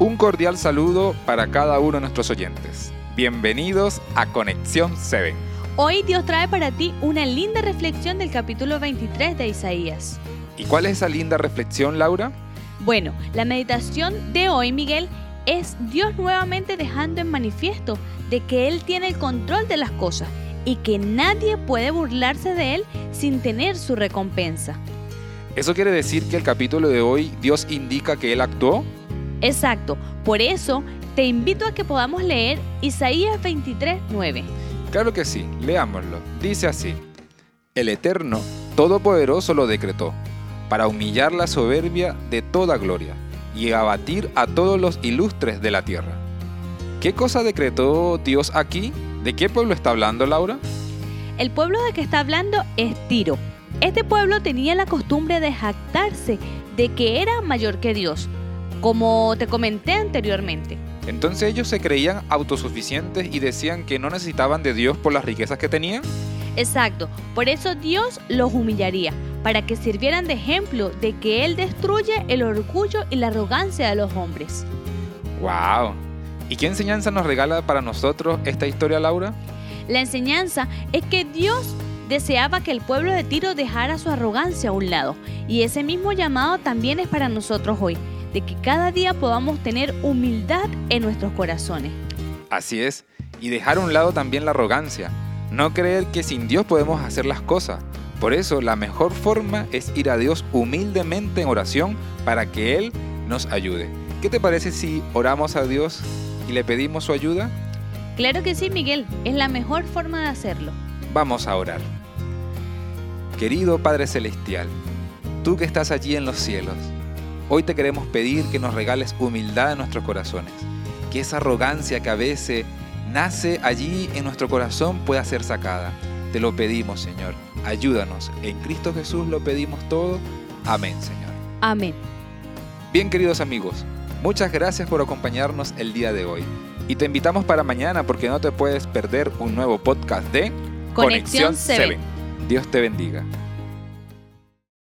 Un cordial saludo para cada uno de nuestros oyentes. Bienvenidos a Conexión 7. Hoy Dios trae para ti una linda reflexión del capítulo 23 de Isaías. ¿Y cuál es esa linda reflexión, Laura? Bueno, la meditación de hoy, Miguel, es Dios nuevamente dejando en manifiesto de que Él tiene el control de las cosas y que nadie puede burlarse de Él sin tener su recompensa. ¿Eso quiere decir que el capítulo de hoy Dios indica que Él actuó? Exacto, por eso te invito a que podamos leer Isaías 23, 9. Claro que sí, leámoslo. Dice así, El Eterno Todopoderoso lo decretó, para humillar la soberbia de toda gloria y abatir a todos los ilustres de la tierra. ¿Qué cosa decretó Dios aquí? ¿De qué pueblo está hablando Laura? El pueblo de que está hablando es Tiro. Este pueblo tenía la costumbre de jactarse de que era mayor que Dios, como te comenté anteriormente. Entonces ellos se creían autosuficientes y decían que no necesitaban de Dios por las riquezas que tenían. Exacto, por eso Dios los humillaría, para que sirvieran de ejemplo de que Él destruye el orgullo y la arrogancia de los hombres. ¡Wow! ¿Y qué enseñanza nos regala para nosotros esta historia, Laura? La enseñanza es que Dios deseaba que el pueblo de Tiro dejara su arrogancia a un lado, y ese mismo llamado también es para nosotros hoy, de que cada día podamos tener humildad en nuestros corazones. Así es, y dejar a un lado también la arrogancia, no creer que sin Dios podemos hacer las cosas. Por eso la mejor forma es ir a Dios humildemente en oración para que Él nos ayude. ¿Qué te parece si oramos a Dios y le pedimos su ayuda? Claro que sí, Miguel, es la mejor forma de hacerlo. Vamos a orar. Querido Padre Celestial, tú que estás allí en los cielos, hoy te queremos pedir que nos regales humildad en nuestros corazones, que esa arrogancia que a veces nace allí en nuestro corazón pueda ser sacada. Te lo pedimos, Señor. Ayúdanos. En Cristo Jesús lo pedimos todo. Amén, Señor. Amén. Bien, queridos amigos, muchas gracias por acompañarnos el día de hoy. Y te invitamos para mañana porque no te puedes perder un nuevo podcast de Conexión 7. Dios te bendiga.